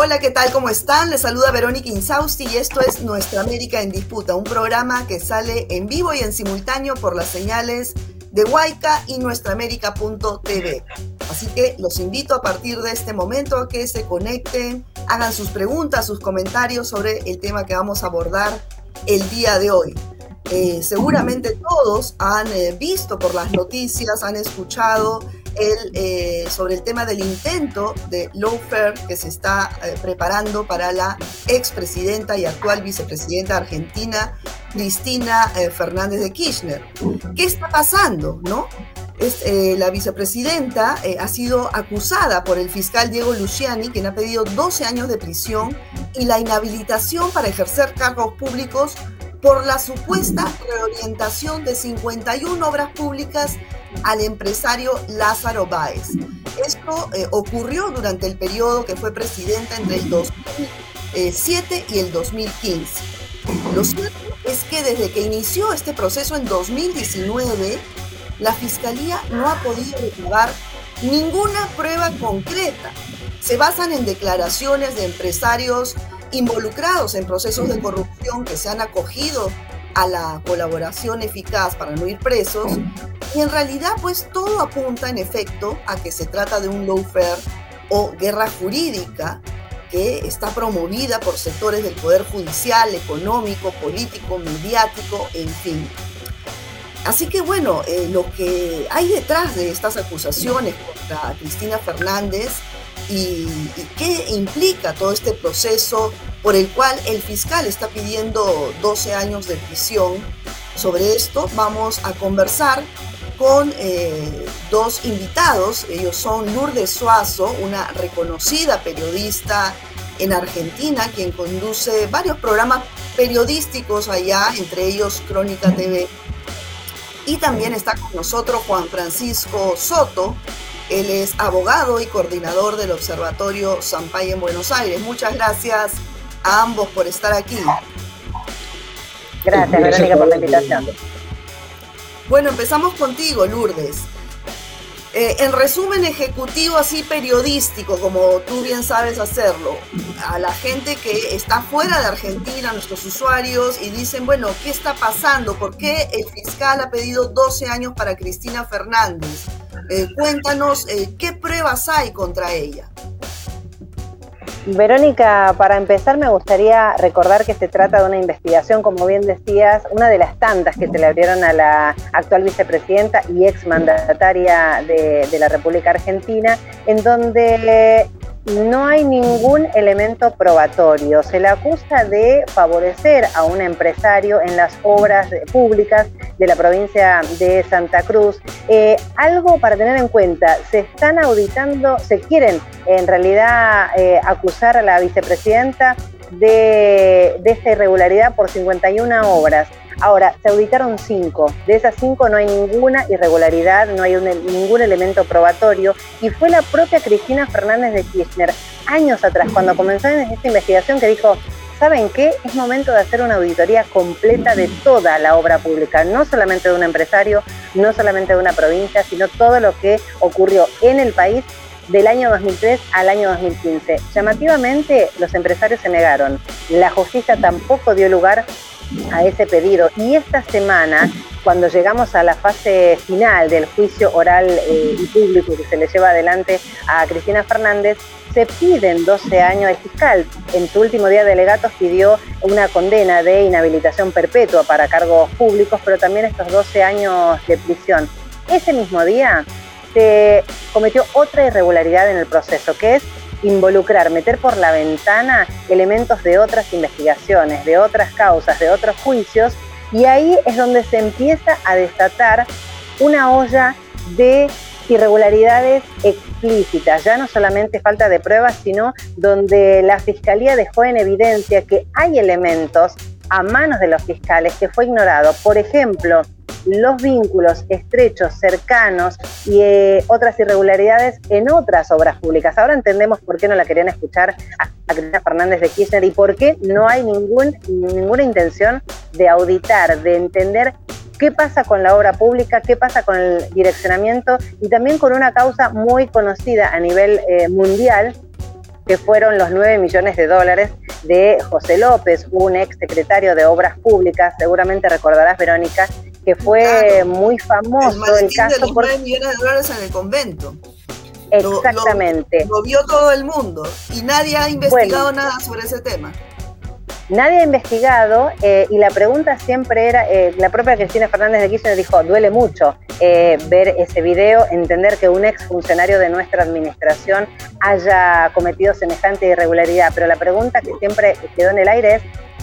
Hola, ¿qué tal? ¿Cómo están? Les saluda Verónica Insausti y esto es Nuestra América en Disputa, un programa que sale en vivo y en simultáneo por las señales de Huayca y nuestraamérica.tv. Así que los invito a partir de este momento a que se conecten, hagan sus preguntas, sus comentarios sobre el tema que vamos a abordar el día de hoy. Eh, seguramente todos han eh, visto por las noticias, han escuchado eh, sobre el tema del intento de lawfare que se está preparando para la expresidenta y actual vicepresidenta argentina, Cristina Fernández de Kirchner. ¿Qué está pasando? ¿No? Es, la vicepresidenta ha sido acusada por el fiscal Diego Luciani, quien ha pedido 12 años de prisión y la inhabilitación para ejercer cargos públicos por la supuesta reorientación de 51 obras públicas al empresario Lázaro Báez. Esto eh, ocurrió durante el periodo que fue presidenta entre el 2007 y el 2015. Lo cierto es que desde que inició este proceso en 2019, la Fiscalía no ha podido recabar ninguna prueba concreta. Se basan en declaraciones de empresarios involucrados en procesos de corrupción que se han acogido a la colaboración eficaz para no ir presos. Y en realidad, pues todo apunta en efecto a que se trata de un lawfare o guerra jurídica que está promovida por sectores del poder judicial, económico, político, mediático, en fin. Así que bueno, eh, lo que hay detrás de estas acusaciones contra Cristina Fernández y, qué implica todo este proceso por el cual el fiscal está pidiendo 12 años de prisión. Sobre esto vamos a conversar con eh, dos invitados. Ellos son Lourdes Suazo, una reconocida periodista en Argentina, quien conduce varios programas periodísticos allá, entre ellos Crónica TV. Y también está con nosotros Juan Francisco Soto, él es abogado y coordinador del Observatorio Sampay en Buenos Aires. Muchas gracias a ambos por estar aquí. Gracias, Verónica, por la invitación. Bueno, empezamos contigo, Lourdes. Eh, en resumen ejecutivo, así periodístico, como tú bien sabes hacerlo, a la gente que está fuera de Argentina, nuestros usuarios, y dicen, bueno, ¿qué está pasando? ¿Por qué el fiscal ha pedido 12 años para Cristina Fernández? Eh, cuéntanos eh, qué pruebas hay contra ella. Verónica, para empezar me gustaría recordar que se trata de una investigación, como bien decías, una de las tantas que se le abrieron a la actual vicepresidenta y exmandataria de, de la República Argentina, en donde no hay ningún elemento probatorio. Se le acusa de favorecer a un empresario en las obras públicas de la provincia de Santa Cruz. Eh, algo para tener en cuenta, se están auditando, se quieren en realidad eh, acusar a la vicepresidenta de, de esta irregularidad por 51 obras. Ahora, se auditaron cinco. De esas cinco no hay ninguna irregularidad, no hay ningún elemento probatorio. Y fue la propia Cristina Fernández de Kirchner, años atrás, cuando comenzó en esta investigación, que dijo, ¿saben qué? Es momento de hacer una auditoría completa de toda la obra pública, no solamente de un empresario, no solamente de una provincia, sino todo lo que ocurrió en el país del año 2003 al año 2015. Llamativamente, los empresarios se negaron. La justicia tampoco dio lugar a ese pedido. Y esta semana, cuando llegamos a la fase final del juicio oral eh, y público que se le lleva adelante a Cristina Fernández, se piden 12 años. El fiscal en su último día de legatos pidió una condena de inhabilitación perpetua para cargos públicos, pero también estos 12 años de prisión. Ese mismo día se cometió otra irregularidad en el proceso, que es involucrar, meter por la ventana elementos de otras investigaciones, de otras causas, de otros juicios, y ahí es donde se empieza a desatar una olla de irregularidades explícitas, ya no solamente falta de pruebas, sino donde la Fiscalía dejó en evidencia que hay elementos a manos de los fiscales que fue ignorado. Por ejemplo, los vínculos estrechos, cercanos y eh, otras irregularidades en otras obras públicas. Ahora entendemos por qué no la querían escuchar a, Cristina Fernández de Kirchner y por qué no hay ningún, ninguna intención de auditar, de entender qué pasa con la obra pública, qué pasa con el direccionamiento y también con una causa muy conocida a nivel eh, mundial que fueron los 9 millones de dólares de José López, un ex secretario de Obras Públicas, seguramente recordarás, Verónica, que fue muy famoso el, caso de los 9 millones de dólares en el convento. Exactamente. Lo, vio todo el mundo y nadie ha investigado nada sobre ese tema. Nadie ha investigado eh, y la pregunta siempre era, eh, la propia Cristina Fernández de Kirchner dijo, duele mucho eh, ver ese video, entender que un ex funcionario de nuestra administración haya cometido semejante irregularidad, pero la pregunta que siempre quedó en el aire es,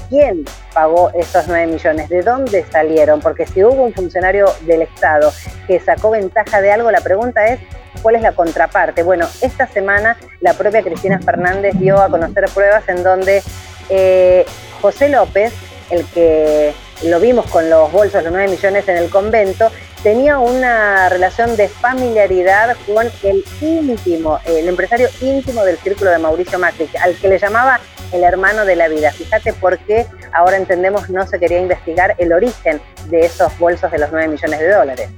¿quién pagó esos 9 millones? ¿De dónde salieron? Porque si hubo un funcionario del Estado que sacó ventaja de algo, la pregunta es, ¿cuál es la contraparte? Bueno, esta semana la propia Cristina Fernández dio a conocer pruebas en donde eh, José López, el que lo vimos con los bolsos, los 9 millones en el convento, tenía una relación de familiaridad con el íntimo, el empresario íntimo del círculo de Mauricio Macri, al que le llamaba el hermano de la vida. Fíjate por qué ahora entendemos no se quería investigar el origen de esos bolsos de los 9 millones de dólares.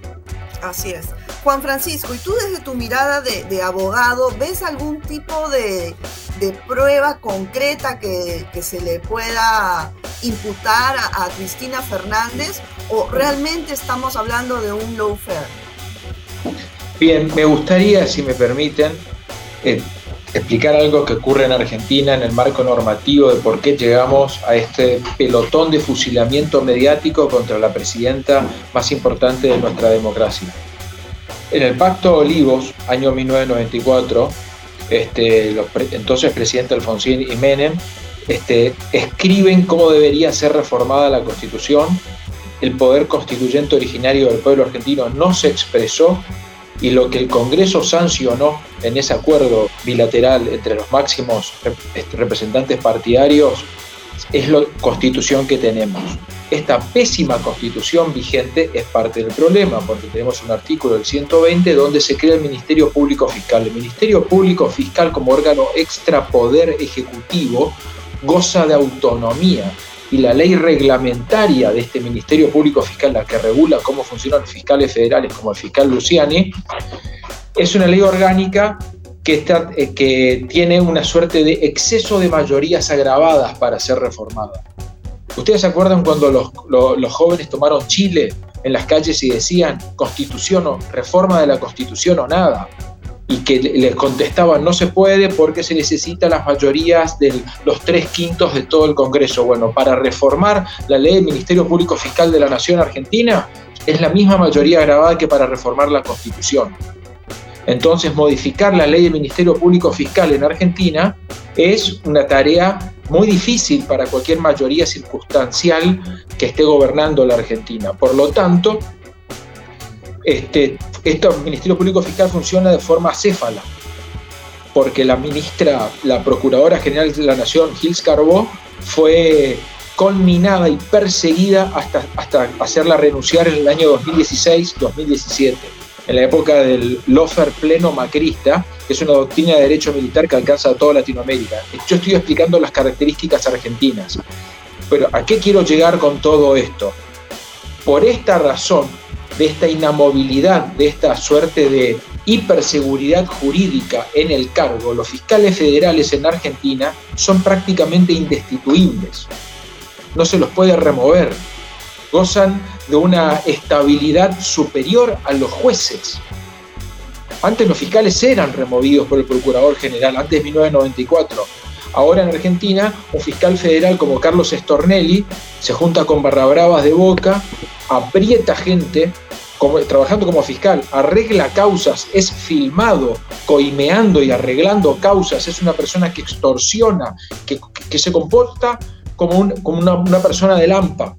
Así es. Juan Francisco, ¿y tú desde tu mirada de, abogado ves algún tipo de, prueba concreta que, se le pueda imputar a, Cristina Fernández o realmente estamos hablando de un lawfare? Bien, me gustaría, si me permiten, eh, explicar algo que ocurre en Argentina en el marco normativo de por qué llegamos a este pelotón de fusilamiento mediático contra la presidenta más importante de nuestra democracia. En el Pacto Olivos, año 1994, este, entonces presidente Alfonsín y Menem este, escriben cómo debería ser reformada la Constitución. El poder constituyente originario del pueblo argentino no se expresó y lo que el Congreso sancionó en ese acuerdo bilateral entre los máximos este, representantes partidarios es la constitución que tenemos. Esta pésima constitución vigente es parte del problema, porque tenemos un artículo del 120 donde se crea el Ministerio Público Fiscal. El Ministerio Público Fiscal como órgano extrapoder ejecutivo goza de autonomía y la ley reglamentaria de este Ministerio Público Fiscal, la que regula cómo funcionan fiscales federales como el fiscal Luciani, es una ley orgánica eh, que tiene una suerte de exceso de mayorías agravadas para ser reformada. ¿Ustedes se acuerdan cuando los, jóvenes tomaron Chile en las calles y decían constitución o reforma de la constitución o nada? y que les contestaban no se puede porque se necesitan las mayorías de los tres quintos de todo el Congreso. Bueno, para reformar la ley del Ministerio Público Fiscal de la Nación Argentina es la misma mayoría grabada que para reformar la Constitución. Entonces, modificar la ley del Ministerio Público Fiscal en Argentina es una tarea muy difícil para cualquier mayoría circunstancial que esté gobernando la Argentina. Por lo tanto, este, este Ministerio Público Fiscal funciona de forma acéfala, porque la ministra, la Procuradora General de la Nación, Gils Carbó, fue culminada y perseguida hasta, hasta hacerla renunciar en el año 2016-2017, en la época del lofer pleno macrista, que es una doctrina de derecho militar que alcanza a toda Latinoamérica. Yo estoy explicando las características argentinas. Pero ¿a qué quiero llegar con todo esto? Por esta razón, de esta inamovilidad, de esta suerte de hiperseguridad jurídica en el cargo, los fiscales federales en Argentina son prácticamente indestituibles. No se los puede remover. Gozan de una estabilidad superior a los jueces. Antes los fiscales eran removidos por el Procurador General, antes de 1994. Ahora en Argentina, un fiscal federal como Carlos Stornelli se junta con barrabravas de boca, aprieta gente trabajando como fiscal, arregla causas, es filmado coimeando y arreglando causas, es una persona que extorsiona, que, se comporta como, como una, una, persona de lampa,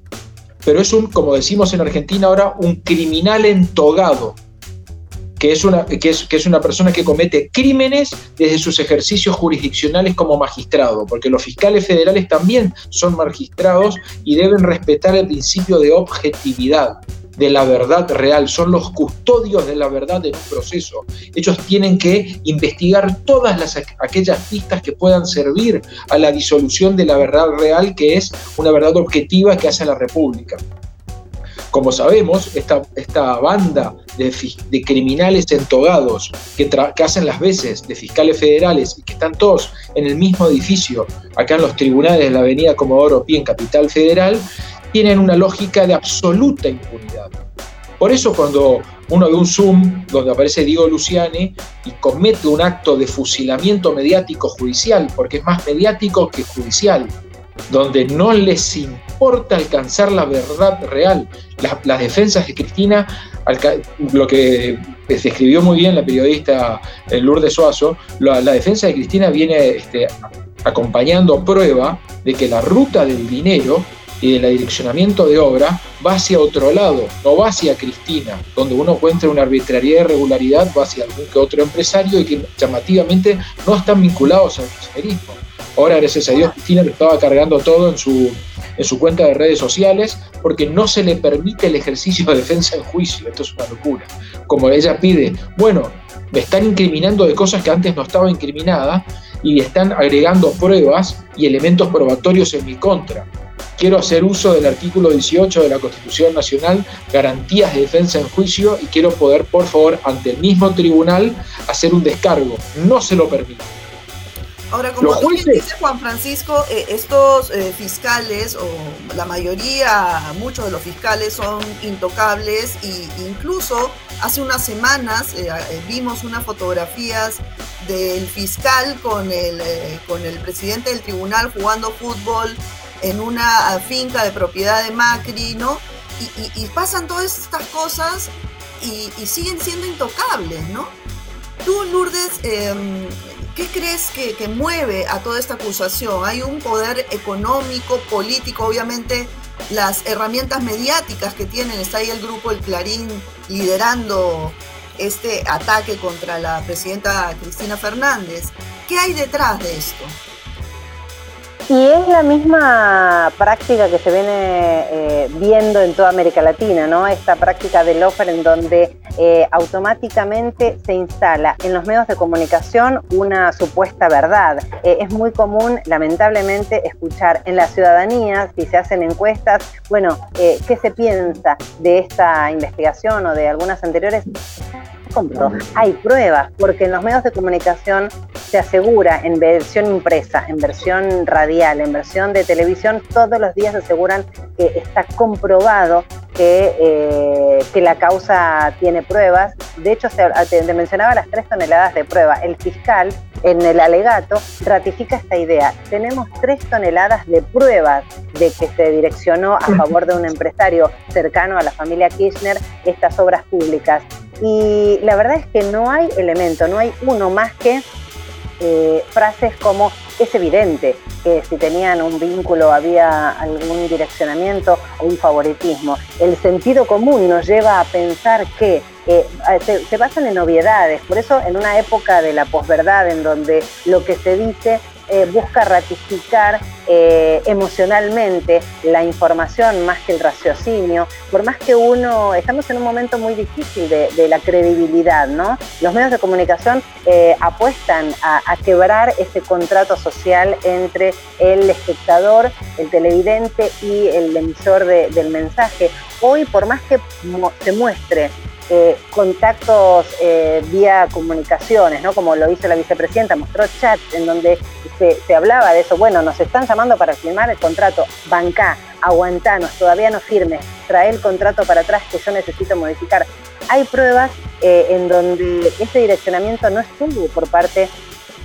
pero es un, como decimos en Argentina ahora, un criminal entogado, que es, una, que, es, que es una persona que comete crímenes desde sus ejercicios jurisdiccionales como magistrado, porque los fiscales federales también son magistrados y deben respetar el principio de objetividad de la verdad real, son los custodios de la verdad un proceso. Ellos tienen que investigar todas las, aquellas pistas que puedan servir a la disolución de la verdad real, que es una verdad objetiva que hace la República. Como sabemos, esta, esta banda de, de, criminales entogados que, que, hacen las veces de fiscales federales y que están todos en el mismo edificio, acá en los tribunales de la avenida Comodoro Pi en Capital Federal, tienen una lógica de absoluta impunidad. Por eso cuando uno ve un Zoom donde aparece Diego Luciani y comete un acto de fusilamiento mediático judicial, porque es más mediático que judicial, donde no les importa alcanzar la verdad real. Las, defensas de Cristina, lo que describió muy bien la periodista eh, Lourdes Suazo, la, defensa de Cristina viene este, acompañando prueba de que la ruta del dinero y del direccionamiento de obra va hacia otro lado, no va hacia Cristina, donde uno encuentra una arbitrariedad y irregularidad, va hacia algún que otro empresario y que llamativamente no están vinculados al kirchnerismo. Ahora, gracias a Dios, Cristina lo estaba cargando todo en su, en su cuenta de redes sociales porque no se le permite el ejercicio de defensa en juicio. Esto es una locura. Como ella pide, bueno, me están incriminando de cosas que antes no estaba incriminada y están agregando pruebas y elementos probatorios en mi contra quiero hacer uso del artículo 18 de la Constitución Nacional, garantías de defensa en juicio, y quiero poder, por favor, ante el mismo tribunal, hacer un descargo. No se lo permito. Ahora, como tú dice Juan Francisco, eh, estos eh, fiscales, o la mayoría, muchos de los fiscales son intocables, e incluso hace unas semanas eh, vimos unas fotografías del fiscal con el, con el presidente del tribunal jugando fútbol en una finca de propiedad de Macri, ¿no? Y, pasan todas estas cosas y, siguen siendo intocables, ¿no? Tú, Lourdes, em, ¿qué crees que, mueve a toda esta acusación? Hay un poder económico, político, obviamente las herramientas mediáticas que tienen, está ahí el grupo El Clarín liderando este ataque contra la presidenta Cristina Fernández. ¿Qué hay detrás de esto? Y es la misma práctica que se viene eh, viendo en toda América Latina, ¿no? Esta práctica del offer en donde eh, automáticamente se instala en los medios de comunicación una supuesta verdad. Eh, es muy común, lamentablemente, escuchar en la ciudadanía, si se hacen encuestas, bueno, ¿qué se piensa de esta investigación o de algunas anteriores? Hay pruebas, porque en los medios de comunicación se asegura en versión impresa, en versión radial, en versión de televisión, todos los días aseguran que está comprobado que, eh, que la causa tiene pruebas. De hecho, se, te mencionaba las tres toneladas de prueba. El fiscal en el alegato ratifica esta idea. Tenemos tres toneladas de pruebas de que se direccionó a favor de un empresario cercano a la familia Kirchner estas obras públicas. Y la verdad es que no hay elemento, no hay uno más que eh, frases como es evidente que si tenían un vínculo había algún direccionamiento o un favoritismo. El sentido común nos lleva a pensar que eh, se, basan en obviedades, por eso en una época de la posverdad en donde lo que se dice eh, busca ratificar eh, emocionalmente la información más que el raciocinio, por más que uno, estamos en un momento muy difícil de, la credibilidad, ¿no? Los medios de comunicación eh, apuestan a, quebrar ese contrato social entre el espectador, el televidente y el emisor del mensaje. Hoy, por más que se muestre eh, contactos eh, vía comunicaciones, ¿no? Como lo hizo la vicepresidenta, mostró chats en donde se, hablaba de eso. Bueno, nos están llamando para firmar el contrato. Bancá, aguantanos, todavía no firmes, trae el contrato para atrás que yo necesito modificar. Hay pruebas eh, en donde ese direccionamiento no estuvo por parte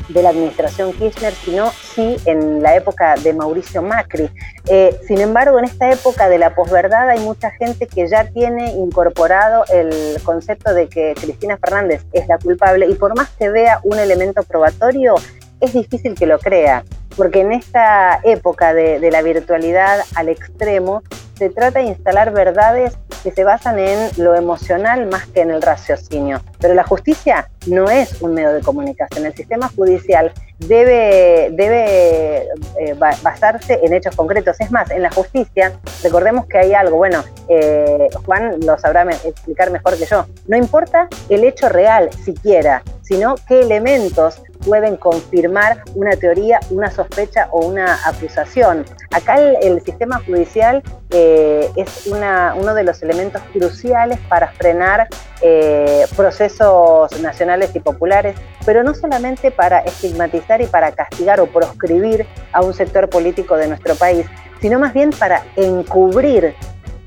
de la administración Kirchner, sino sí en la época de Mauricio Macri. Eh, sin embargo, en esta época de la posverdad hay mucha gente que ya tiene incorporado el concepto de que Cristina Fernández es la culpable y por más que vea un elemento probatorio, es difícil que lo crea, porque en esta época de, de la virtualidad al extremo, se trata de instalar verdades que se basan en lo emocional más que en el raciocinio. Pero la justicia no es un medio de comunicación. El sistema judicial debe, debe eh, basarse en hechos concretos. Es más, en la justicia, recordemos que hay algo, bueno, eh, Juan lo sabrá explicar mejor que yo, no importa el hecho real siquiera, sino qué elementos pueden confirmar una teoría, una sospecha o una acusación. Acá el, sistema judicial eh, es uno de los elementos cruciales para frenar eh, procesos nacionales y populares, pero no solamente para estigmatizar y para castigar o proscribir a un sector político de nuestro país, sino más bien para encubrir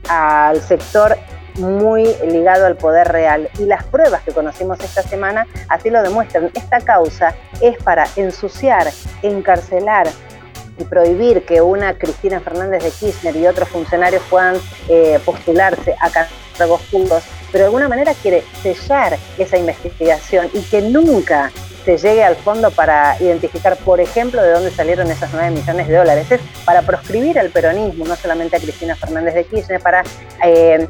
al sector muy ligado al poder real. Y las pruebas que conocimos esta semana así lo demuestran. Esta causa es para ensuciar, encarcelar y prohibir que una Cristina Fernández de Kirchner y otros funcionarios puedan eh, postularse a cargos públicos, pero de alguna manera quiere sellar esa investigación y que nunca se llegue al fondo para identificar, por ejemplo, de dónde salieron esos 9 millones de dólares. Es para proscribir al peronismo, no solamente a Cristina Fernández de Kirchner, para eh,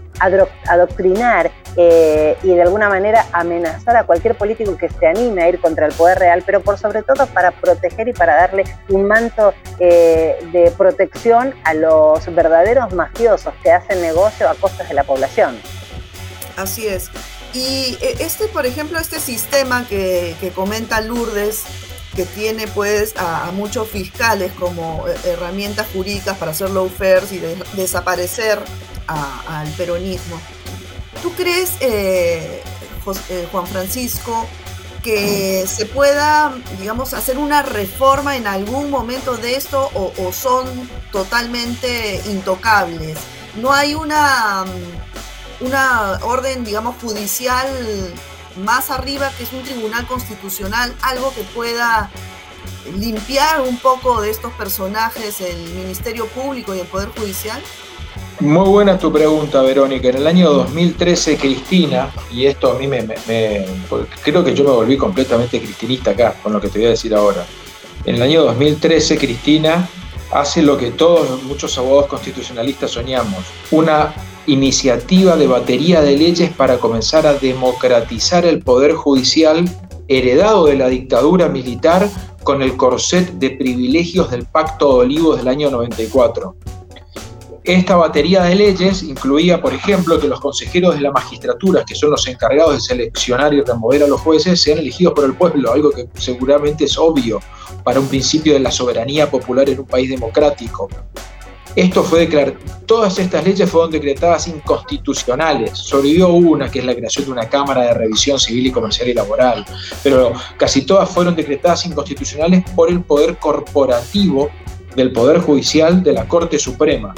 adoctrinar eh, y de alguna manera amenazar a cualquier político que se anime a ir contra el poder real, pero por sobre todo para proteger y para darle un manto eh, de protección a los verdaderos mafiosos que hacen negocio a costas de la población. Así es. Y eh, este, por ejemplo, este sistema que, comenta Lourdes, que tiene pues a, muchos fiscales como eh, herramientas jurídicas para hacer lawfare y desaparecer al peronismo. ¿Tú crees, eh, Juan Francisco, que se pueda, digamos, hacer una reforma en algún momento de esto o son totalmente intocables? No hay una una orden, digamos, judicial más arriba, que es un tribunal constitucional, algo que pueda limpiar un poco de estos personajes el Ministerio Público y el Poder Judicial? Muy buena tu pregunta, Verónica. En el año 2013, Cristina, y esto a mí me, creo que yo me volví completamente cristinista acá, con lo que te voy a decir ahora. En el año 2013, Cristina hace lo que todos, muchos abogados constitucionalistas soñamos, una iniciativa de batería de leyes para comenzar a democratizar el poder judicial heredado de la dictadura militar con el corset de privilegios del Pacto de Olivos del año 94. Esta batería de leyes incluía, por ejemplo, que los consejeros de la magistratura, que son los encargados de seleccionar y remover a los jueces, sean elegidos por el pueblo, algo que seguramente es obvio para un principio de la soberanía popular en un país democrático. Esto fue todas estas leyes fueron decretadas inconstitucionales. Sobrevivió una, que es la creación de una Cámara de Revisión Civil y Comercial y Laboral, pero casi todas fueron decretadas inconstitucionales por el poder corporativo del Poder Judicial de la Corte Suprema.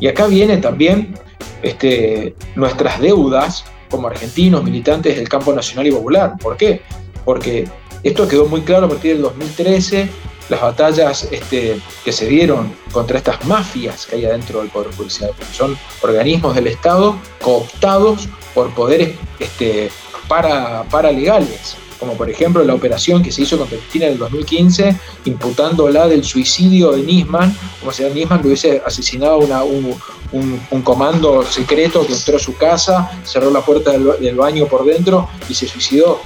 Y acá viene también este, nuestras deudas como argentinos, militantes del campo nacional y popular. ¿Por qué? Porque esto quedó muy claro a partir del 2013 las batallas este, que se dieron contra estas mafias que hay adentro del Poder Judicial, porque son organismos del Estado cooptados por poderes este, para, paralegales, como por ejemplo la operación que se hizo contra Cristina en el 2015, imputándola del suicidio de Nisman, como si Nisman hubiese asesinado un, comando secreto que entró a su casa, cerró la puerta del, del baño por dentro y se suicidó,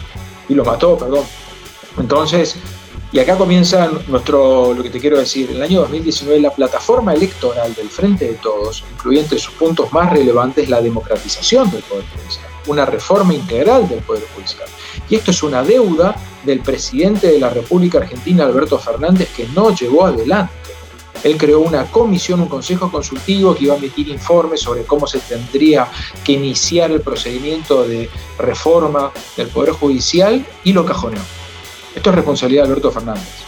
y lo mató, perdón. Entonces, y acá comienza nuestro, lo que te quiero decir. En el año 2019 la plataforma electoral del Frente de Todos incluye entre sus puntos más relevantes la democratización del Poder Judicial, una reforma integral del Poder Judicial. Y esto es una deuda del presidente de la República Argentina, Alberto Fernández, que no llevó adelante. Él creó una comisión, un consejo consultivo que iba a emitir informes sobre cómo se tendría que iniciar el procedimiento de reforma del Poder Judicial y lo cajoneó. Esto es responsabilidad de Alberto Fernández.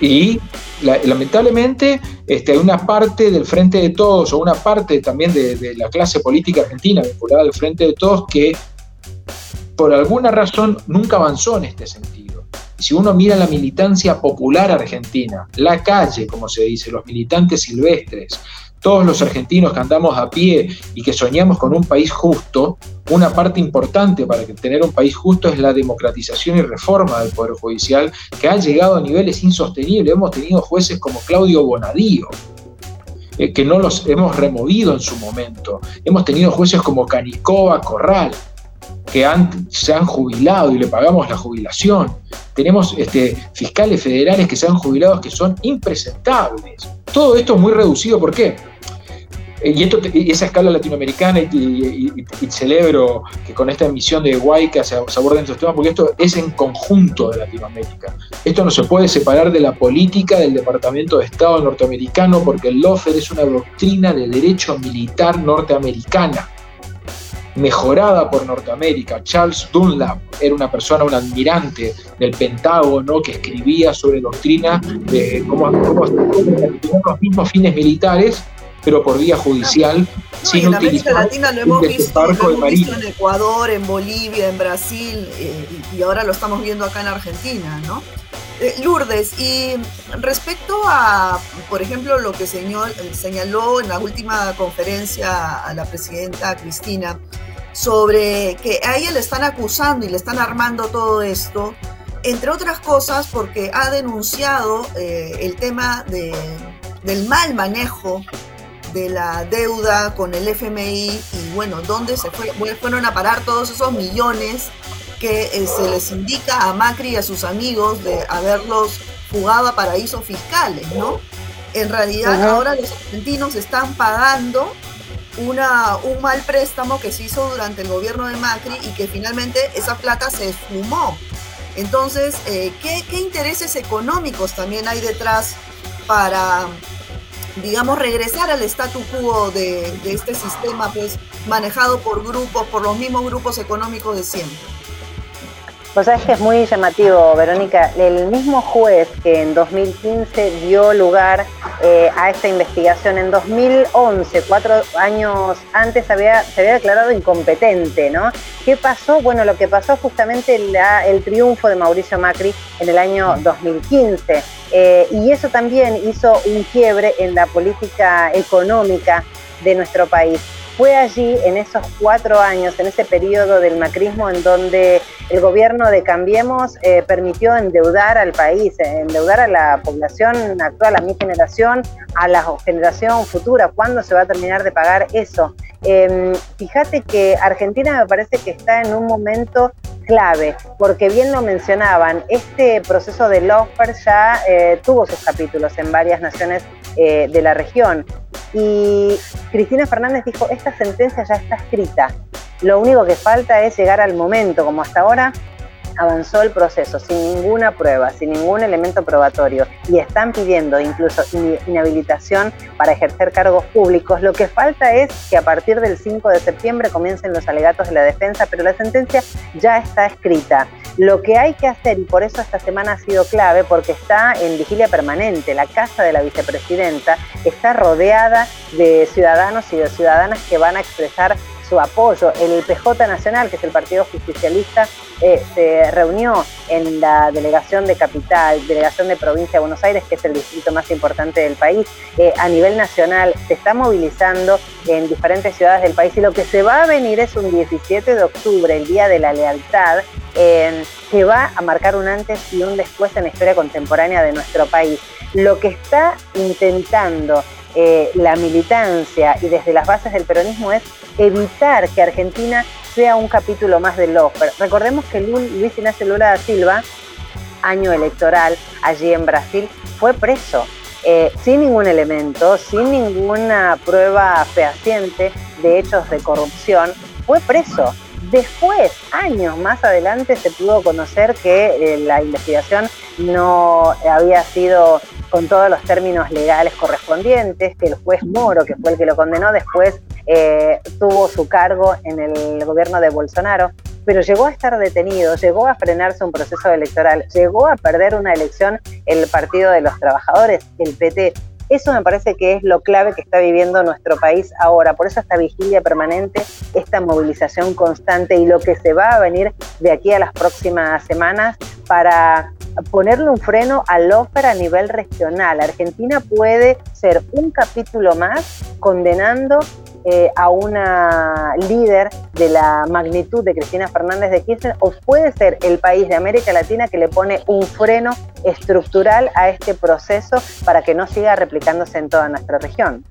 Y lamentablemente este, hay una parte del Frente de Todos o una parte también de, la clase política argentina vinculada al Frente de Todos que por alguna razón nunca avanzó en este sentido. Si uno mira la militancia popular argentina, la calle, como se dice, los militantes silvestres, todos los argentinos que andamos a pie y que soñamos con un país justo, una parte importante para tener un país justo es la democratización y reforma del Poder Judicial, que ha llegado a niveles insostenibles. Hemos tenido jueces como Claudio Bonadío, eh, que no los hemos removido en su momento. Hemos tenido jueces como Canicova, Corral, que se han jubilado y le pagamos la jubilación. Tenemos este, fiscales federales que se han jubilado que son impresentables. Todo esto muy reducido, ¿por qué? Y, esto, esa escala latinoamericana, y, celebro que con esta emisión de Huayca se, se aborden estos temas, porque esto es en conjunto de Latinoamérica. Esto no se puede separar de la política del Departamento de Estado norteamericano, porque el Lofer es una doctrina de derecho militar norteamericana mejorada por Norteamérica. Charles Dunlap era una persona, un admirante del Pentágono que escribía sobre doctrina de cómo, cómo los mismos fines militares, pero por vía judicial. sin en América Latina lo hemos, visto, en Ecuador, en Bolivia, en Brasil, eh, y ahora lo estamos viendo acá en Argentina, ¿no? Eh, Lourdes, y respecto a, por ejemplo, lo que señaló en la última conferencia a la presidenta Cristina, sobre que a ella le están acusando y le están armando todo esto, entre otras cosas porque ha denunciado eh, el tema del mal manejo de la deuda con el FMI y bueno, dónde se fueron a parar todos esos millones que eh, se les indica a Macri y a sus amigos de haberlos jugado a paraísos fiscales, ¿no? En realidad ahora los argentinos están pagando una, un mal préstamo que se hizo durante el gobierno de Macri y que finalmente esa plata se esfumó. Entonces, eh, ¿qué, intereses económicos también hay detrás para, digamos, regresar al statu quo de, de este sistema pues, manejado por grupos, por los mismos grupos económicos de siempre? Pues sabes que es muy llamativo, Verónica. El mismo juez que en 2015 dio lugar eh, a esta investigación, en 2011, cuatro años antes, había, se había declarado incompetente, ¿no? ¿Qué pasó? Bueno, lo que pasó justamente la, el triunfo de Mauricio Macri en el año 2015. Eh, y eso también hizo un quiebre en la política económica de nuestro país fue allí, en esos cuatro años, en ese periodo del macrismo, en donde el gobierno de Cambiemos eh, permitió endeudar al país, endeudar a la población actual, a mi generación, a la generación futura. ¿Cuándo se va a terminar de pagar eso? Em, fíjate que Argentina me parece que está en un momento clave, porque bien lo mencionaban, este proceso de lawfare ya eh, tuvo sus capítulos en varias naciones eh, de la región. Y Cristina Fernández dijo, esta sentencia ya está escrita, lo único que falta es llegar al momento, como hasta ahora avanzó el proceso sin ninguna prueba, sin ningún elemento probatorio y están pidiendo incluso inhabilitación para ejercer cargos públicos, lo que falta es que a partir del 5 de septiembre comiencen los alegatos de la defensa, pero la sentencia ya está escrita. Lo que hay que hacer, y por eso esta semana ha sido clave, porque está en vigilia permanente, la casa de la vicepresidenta está rodeada de ciudadanos y de ciudadanas que van a expresar su apoyo. El PJ Nacional, que es el Partido Justicialista, eh, se reunió en la delegación de Capital, delegación de Provincia de Buenos Aires, que es el distrito más importante del país. Eh, a nivel nacional se está movilizando en diferentes ciudades del país y lo que se va a venir es un 17 de octubre, el Día de la Lealtad, que va a marcar un antes y un después en la historia contemporánea de nuestro país. Lo que está intentando eh, la militancia y desde las bases del peronismo es evitar que Argentina sea un capítulo más del Lofer. Recordemos que Luis Ignacio Lula da Silva, año electoral allí en Brasil, fue preso. Eh, sin ningún elemento, sin ninguna prueba fehaciente de hechos de corrupción, fue preso. Después, años más adelante, se pudo conocer que eh, la investigación no había sido con todos los términos legales correspondientes, que el juez Moro, que fue el que lo condenó, después eh, tuvo su cargo en el gobierno de Bolsonaro, pero llegó a estar detenido, llegó a frenarse un proceso electoral, llegó a perder una elección el Partido de los Trabajadores, el PT. Eso me parece que es lo clave que está viviendo nuestro país ahora. Por eso esta vigilia permanente, esta movilización constante y lo que se va a venir de aquí a las próximas semanas para ponerle un freno al ópera a nivel regional. Argentina puede ser un capítulo más condenando eh, a una líder de la magnitud de Cristina Fernández de Kirchner o puede ser el país de América Latina que le pone un freno estructural a este proceso para que no siga replicándose en toda nuestra región.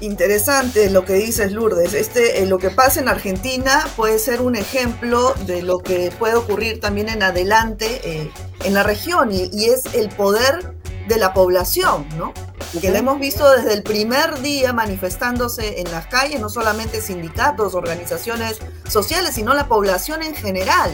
Interesante lo que dices, Lourdes. Este, eh, lo que pasa en Argentina puede ser un ejemplo de lo que puede ocurrir también en adelante eh, en la región y, es el poder de la población, ¿no? que la hemos visto desde el primer día manifestándose en las calles, no solamente sindicatos, organizaciones sociales, sino la población en general.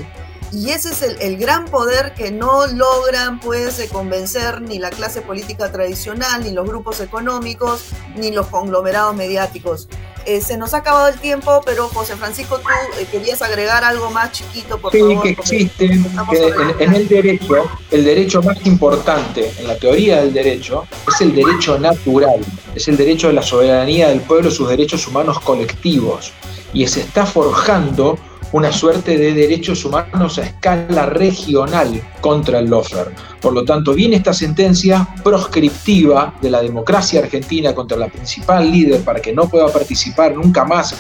Y ese es el, gran poder que no logran pues convencer ni la clase política tradicional, ni los grupos económicos, ni los conglomerados mediáticos. Eh, se nos ha acabado el tiempo, pero José Francisco, tú eh, querías agregar algo más chiquito, por sí, que existe en, el derecho, el derecho más importante en la teoría del derecho es el derecho natural, es el derecho de la soberanía del pueblo, sus derechos humanos colectivos. Y se está forjando una suerte de derechos humanos a escala regional contra el lofer. Por lo tanto, viene esta sentencia proscriptiva de la democracia argentina contra la principal líder para que no pueda participar nunca más,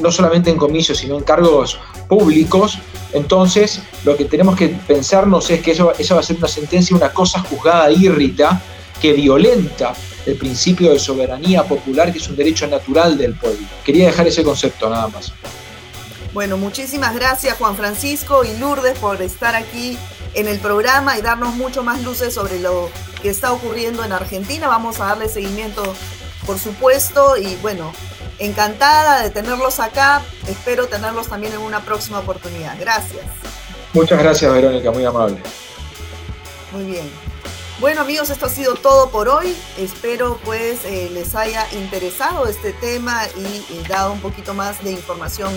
no solamente en comicios, sino en cargos públicos. Entonces, lo que tenemos que pensarnos es que eso, esa va a ser una sentencia, una cosa juzgada írrita que violenta el principio de soberanía popular, que es un derecho natural del pueblo. Quería dejar ese concepto nada más. Bueno, muchísimas gracias Juan Francisco y Lourdes por estar aquí en el programa y darnos mucho más luces sobre lo que está ocurriendo en Argentina. Vamos a darle seguimiento, por supuesto, y bueno, encantada de tenerlos acá. Espero tenerlos también en una próxima oportunidad. Gracias. Muchas gracias, Verónica, muy amable. Muy bien. Bueno amigos, esto ha sido todo por hoy. Espero pues eh, les haya interesado este tema y dado un poquito más de información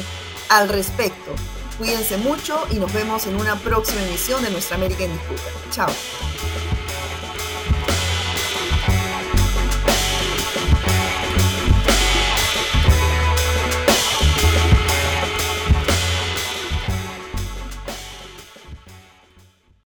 al respecto. Cuídense mucho y nos vemos en una próxima emisión de Nuestra América en Disputa. Chao.